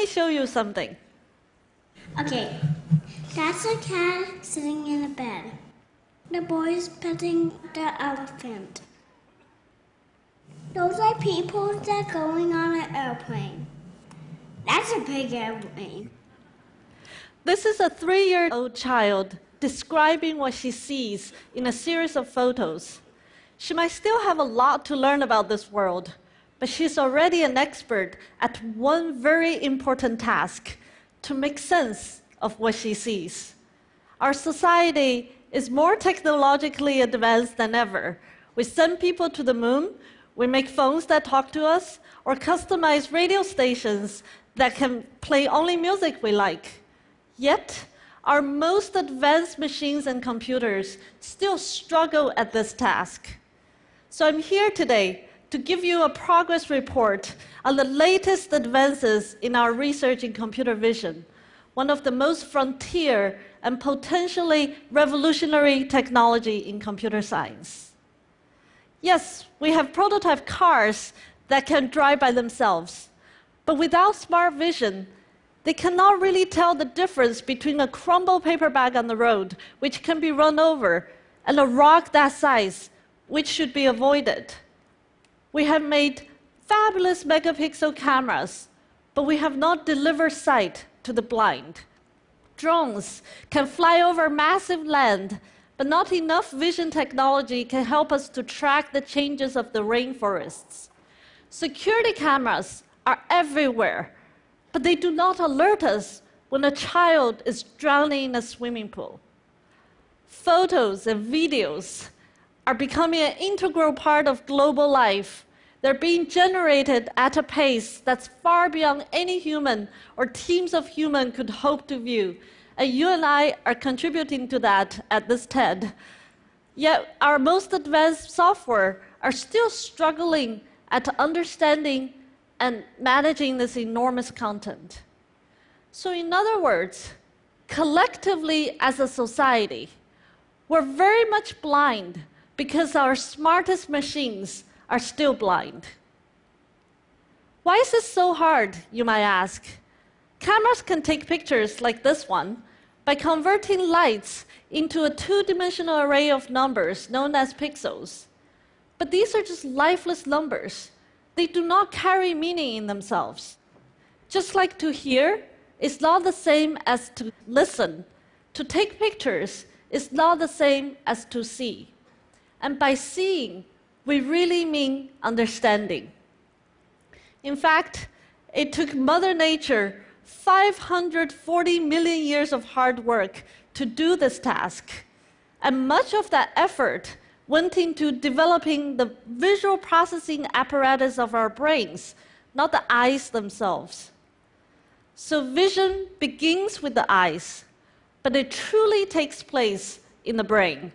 Let me show you something. Okay, that's a cat sitting in a bed. The boy is petting the elephant. Those are people that are going on an airplane. That's a big airplane. This is a three year old child describing what she sees in a series of photos. She might still have a lot to learn about this world, but she's already an expert at one very important task to make sense of what she sees. Our society is more technologically advanced than ever. We send people to the moon, we make phones that talk to us, or customize radio stations that can play only music we like. Yet, our most advanced machines and computers still struggle at this task. So I'm here today to give you a progress report on the latest advances in our research in computer vision, one of the most frontier and potentially revolutionary technology in computer science. Yes, we have prototype cars that can drive by themselves, but without smart vision, they cannot really tell the difference between a crumbled paper bag on the road, which can be run over, and a rock that size, which should be avoided. We have made fabulous megapixel cameras, but we have not delivered sight to the blind. Drones can fly over massive land, but not enough vision technology can help us to track the changes of the rainforests. Security cameras are everywhere, but they do not alert us when a child is drowning in a swimming pool. Photos and videos are becoming an integral part of global life. They're being generated at a pace that's far beyond any human or teams of humans could hope to view. And you and I are contributing to that at this TED. Yet our most advanced software are still struggling at understanding and managing this enormous content. So, in other words, collectively as a society, we're very much blind because our smartest machines are still blind. Why is this so hard, you might ask? Cameras can take pictures like this one by converting lights into a two dimensional array of numbers known as pixels. But these are just lifeless numbers. They do not carry meaning in themselves. Just like to hear is not the same as to listen, to take pictures is not the same as to see. And by seeing, we really mean understanding. In fact, it took Mother Nature 540 million years of hard work to do this task. And much of that effort went into developing the visual processing apparatus of our brains, not the eyes themselves. So, vision begins with the eyes, but it truly takes place in the brain.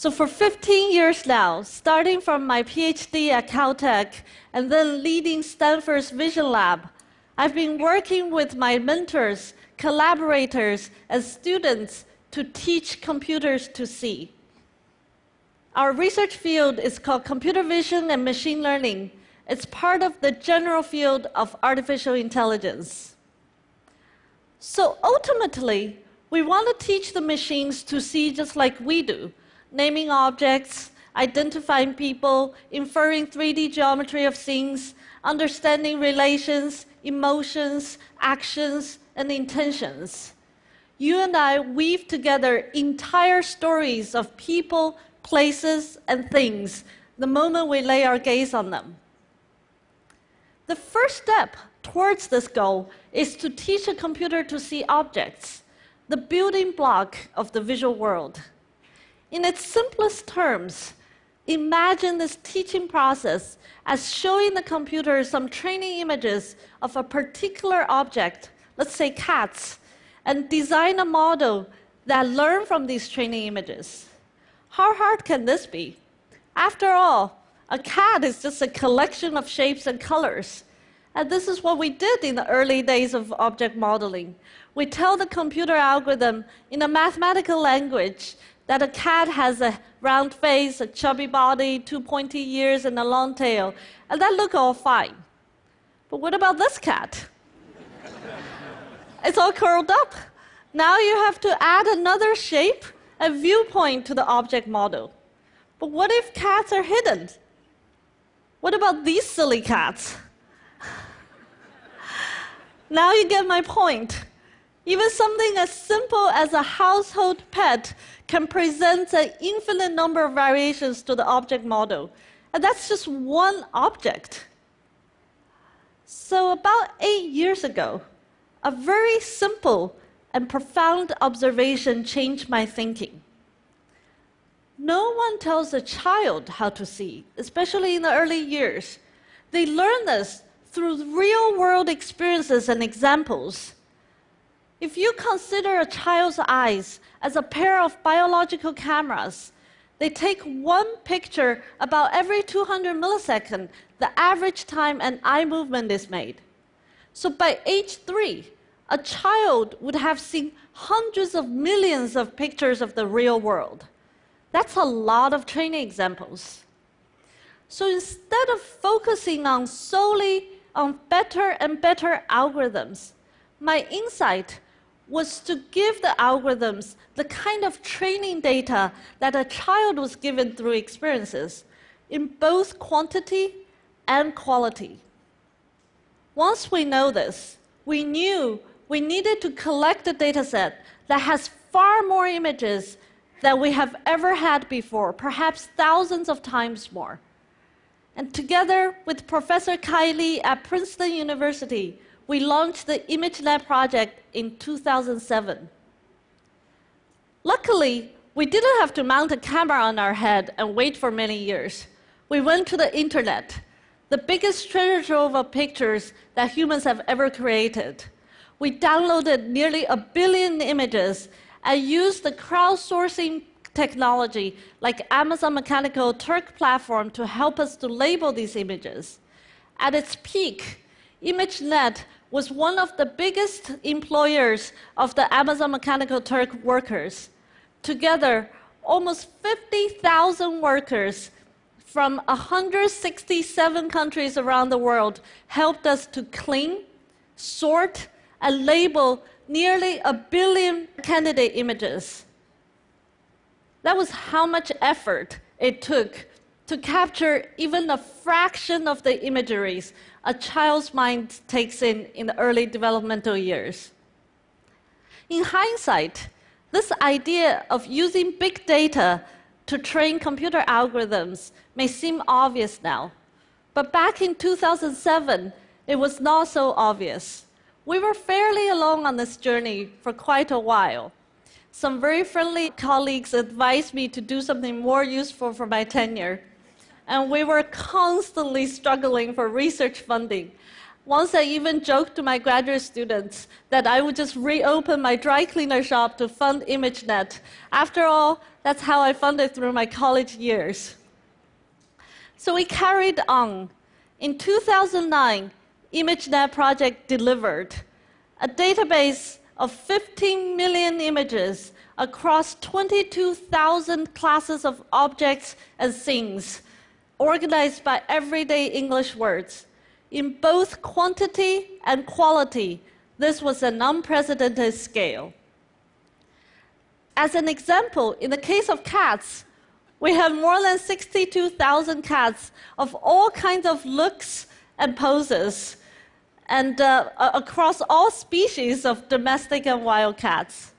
So, for 15 years now, starting from my PhD at Caltech and then leading Stanford's Vision Lab, I've been working with my mentors, collaborators, and students to teach computers to see. Our research field is called computer vision and machine learning. It's part of the general field of artificial intelligence. So ultimately, we want to teach the machines to see just like we do naming objects, identifying people, inferring 3D geometry of things, understanding relations, emotions, actions, and intentions. You and I weave together entire stories of people, places, and things the moment we lay our gaze on them. The first step towards this goal is to teach a computer to see objects, the building block of the visual world. In its simplest terms, imagine this teaching process as showing the computer some training images of a particular object, let's say cats, and design a model that learn from these training images. How hard can this be? After all, a cat is just a collection of shapes and colors. And this is what we did in the early days of object modeling. We tell the computer algorithm in a mathematical language that a cat has a round face, a chubby body, two pointy ears, and a long tail, and that look all fine. But what about this cat? it's all curled up. Now you have to add another shape a viewpoint to the object model. But what if cats are hidden? What about these silly cats? now you get my point. Even something as simple as a household pet can present an infinite number of variations to the object model. And that's just one object. So, about eight years ago, a very simple and profound observation changed my thinking. No one tells a child how to see, especially in the early years. They learn this through real world experiences and examples. If you consider a child's eyes as a pair of biological cameras, they take one picture about every 200 milliseconds, the average time an eye movement is made. So by age three, a child would have seen hundreds of millions of pictures of the real world. That's a lot of training examples. So instead of focusing on solely on better and better algorithms, my insight was to give the algorithms the kind of training data that a child was given through experiences in both quantity and quality. Once we know this, we knew we needed to collect a data set that has far more images than we have ever had before, perhaps thousands of times more. And together with Professor Li at Princeton University, we launched the ImageNet project in 2007. Luckily, we didn't have to mount a camera on our head and wait for many years. We went to the internet, the biggest treasure trove of pictures that humans have ever created we downloaded nearly a billion images and used the crowdsourcing technology like Amazon Mechanical Turk platform to help us to label these images. At its peak, ImageNet was one of the biggest employers of the Amazon Mechanical Turk workers. Together, almost 50,000 workers from 167 countries around the world helped us to clean, sort, and label nearly a billion candidate images. That was how much effort it took to capture even a fraction of the imageries a child's mind takes in in the early developmental years. In hindsight, this idea of using big data to train computer algorithms may seem obvious now, but back in 2007, it was not so obvious. We were fairly alone on this journey for quite a while. Some very friendly colleagues advised me to do something more useful for my tenure. And we were constantly struggling for research funding. Once I even joked to my graduate students that I would just reopen my dry cleaner shop to fund ImageNet. After all, that's how I funded through my college years. So we carried on. In 2009, ImageNet project delivered a database of 15 million images across 22,000 classes of objects and things, organized by everyday English words. In both quantity and quality, this was an unprecedented scale. As an example, in the case of cats, we have more than 62,000 cats of all kinds of looks and poses and uh, across all species of domestic and wild cats.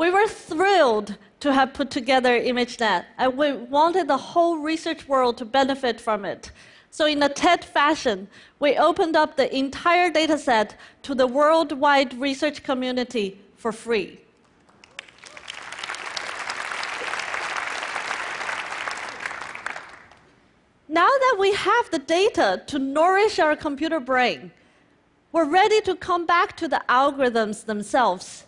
We were thrilled to have put together ImageNet, and we wanted the whole research world to benefit from it. So, in a TED fashion, we opened up the entire dataset to the worldwide research community for free. Now that we have the data to nourish our computer brain, we're ready to come back to the algorithms themselves.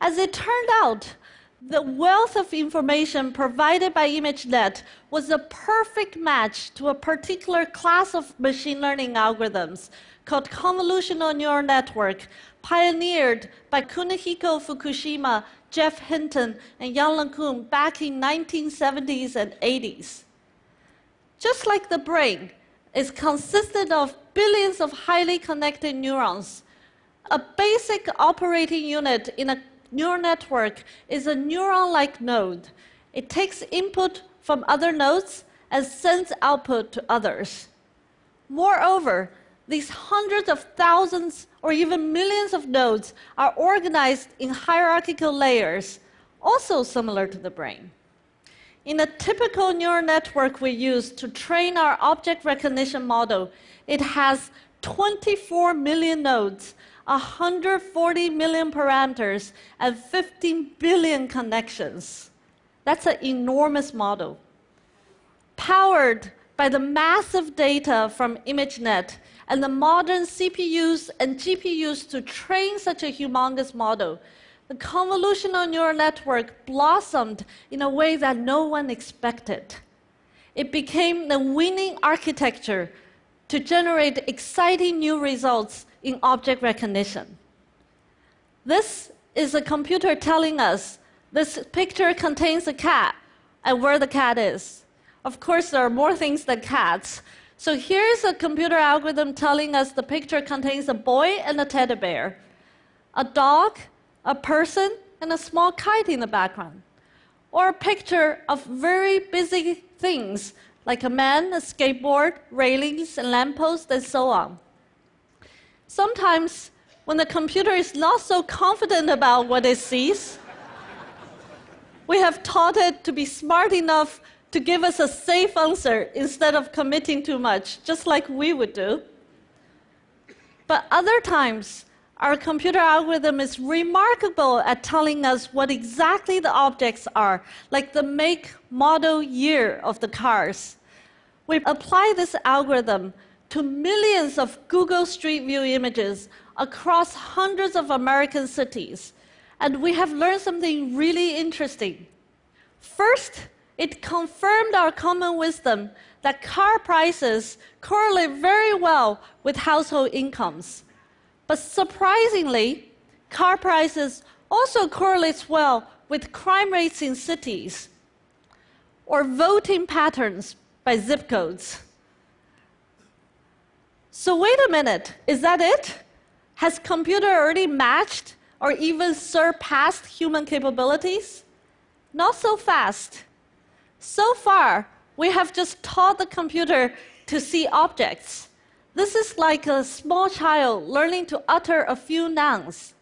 As it turned out, the wealth of information provided by ImageNet was a perfect match to a particular class of machine learning algorithms called convolutional neural network, pioneered by Kunihiko Fukushima, Geoff Hinton, and Yann LeCun back in 1970s and 80s. Just like the brain, is consisted of billions of highly connected neurons. A basic operating unit in a neural network is a neuron like node. It takes input from other nodes and sends output to others. Moreover, these hundreds of thousands or even millions of nodes are organized in hierarchical layers, also similar to the brain. In a typical neural network we use to train our object recognition model, it has 24 million nodes, 140 million parameters, and 15 billion connections. That's an enormous model. Powered by the massive data from ImageNet and the modern CPUs and GPUs to train such a humongous model, the convolutional neural network blossomed in a way that no one expected. It became the winning architecture to generate exciting new results in object recognition. This is a computer telling us this picture contains a cat and where the cat is. Of course, there are more things than cats. So here's a computer algorithm telling us the picture contains a boy and a teddy bear, a dog a person, and a small kite in the background. Or a picture of very busy things like a man, a skateboard, railings, and lampposts, and so on. Sometimes, when the computer is not so confident about what it sees, we have taught it to be smart enough to give us a safe answer instead of committing too much, just like we would do. But other times, our computer algorithm is remarkable at telling us what exactly the objects are, like the make, model, year of the cars. We apply this algorithm to millions of Google Street View images across hundreds of American cities, and we have learned something really interesting. First, it confirmed our common wisdom that car prices correlate very well with household incomes. But surprisingly, car prices also correlates well with crime rates in cities or voting patterns by zip codes. So wait a minute, is that it? Has computer already matched or even surpassed human capabilities? Not so fast. So far, we have just taught the computer to see objects. This is like a small child learning to utter a few nouns.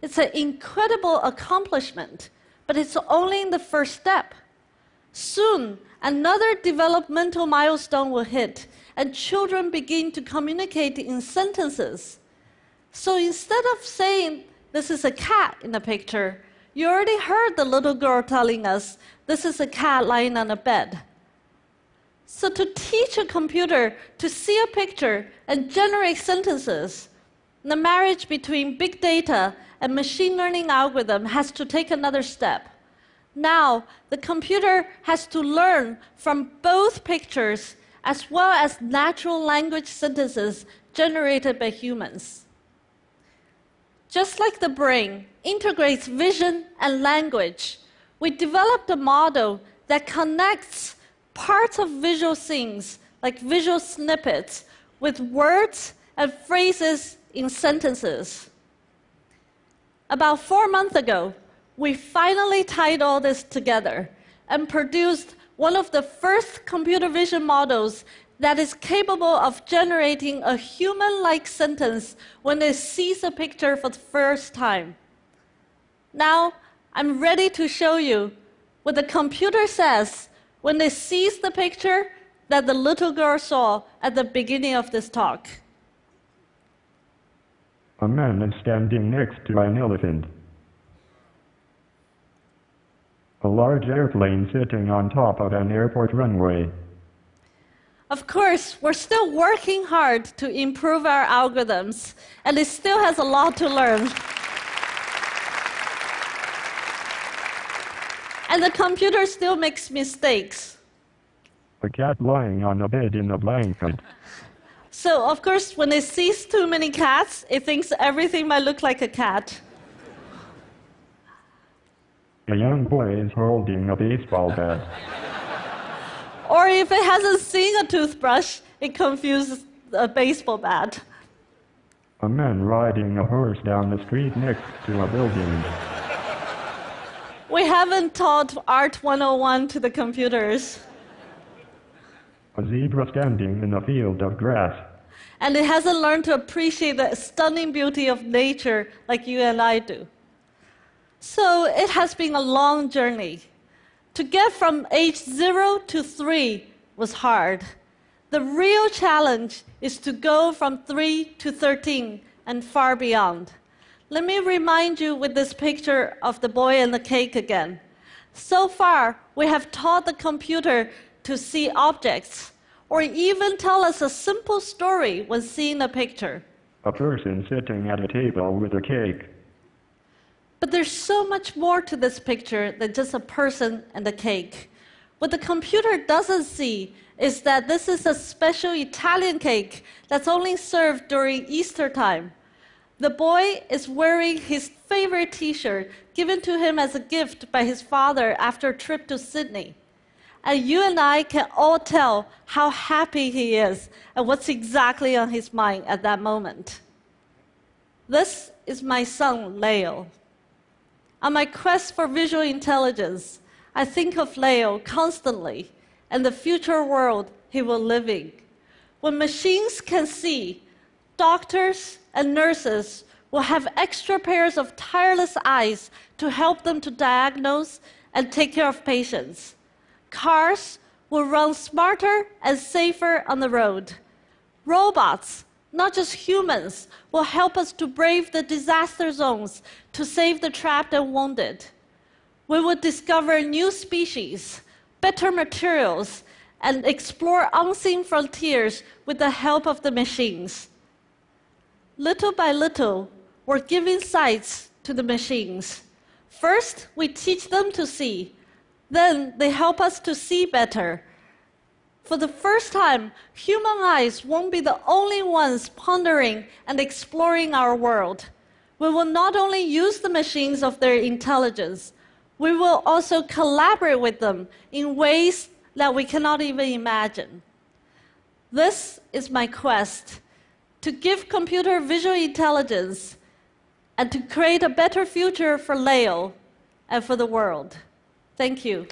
It's an incredible accomplishment, but it's only in the first step. Soon, another developmental milestone will hit, and children begin to communicate in sentences. So instead of saying, This is a cat in the picture, you already heard the little girl telling us, This is a cat lying on a bed. So, to teach a computer to see a picture and generate sentences, the marriage between big data and machine learning algorithm has to take another step. Now, the computer has to learn from both pictures as well as natural language sentences generated by humans. Just like the brain integrates vision and language, we developed a model that connects parts of visual things, like visual snippets, with words and phrases in sentences. About four months ago, we finally tied all this together and produced one of the first computer vision models that is capable of generating a human like sentence when it sees a picture for the first time. Now, I'm ready to show you what the computer says when they sees the picture that the little girl saw at the beginning of this talk. A man is standing next to an elephant. A large airplane sitting on top of an airport runway. Of course, we're still working hard to improve our algorithms, and it still has a lot to learn. And the computer still makes mistakes. A cat lying on a bed in a blanket. So, of course, when it sees too many cats, it thinks everything might look like a cat. A young boy is holding a baseball bat. Or if it hasn't seen a toothbrush, it confuses a baseball bat. A man riding a horse down the street next to a building. We haven't taught Art 101 to the computers, A zebra standing in a field of grass. and it hasn't learned to appreciate the stunning beauty of nature like you and I do. So it has been a long journey. To get from age zero to three was hard. The real challenge is to go from three to 13 and far beyond. Let me remind you with this picture of the boy and the cake again. So far, we have taught the computer to see objects or even tell us a simple story when seeing a picture. A person sitting at a table with a cake. But there's so much more to this picture than just a person and a cake. What the computer doesn't see is that this is a special Italian cake that's only served during Easter time. The boy is wearing his favorite t shirt given to him as a gift by his father after a trip to Sydney. And you and I can all tell how happy he is and what's exactly on his mind at that moment. This is my son, Leo. On my quest for visual intelligence, I think of Leo constantly and the future world he will live in. When machines can see, doctors and nurses will have extra pairs of tireless eyes to help them to diagnose and take care of patients. Cars will run smarter and safer on the road. Robots, not just humans, will help us to brave the disaster zones to save the trapped and wounded. We will discover new species, better materials, and explore unseen frontiers with the help of the machines. Little by little, we're giving sights to the machines. First, we teach them to see. Then, they help us to see better. For the first time, human eyes won't be the only ones pondering and exploring our world. We will not only use the machines of their intelligence, we will also collaborate with them in ways that we cannot even imagine. This is my quest to give computer visual intelligence and to create a better future for Leo and for the world. Thank you.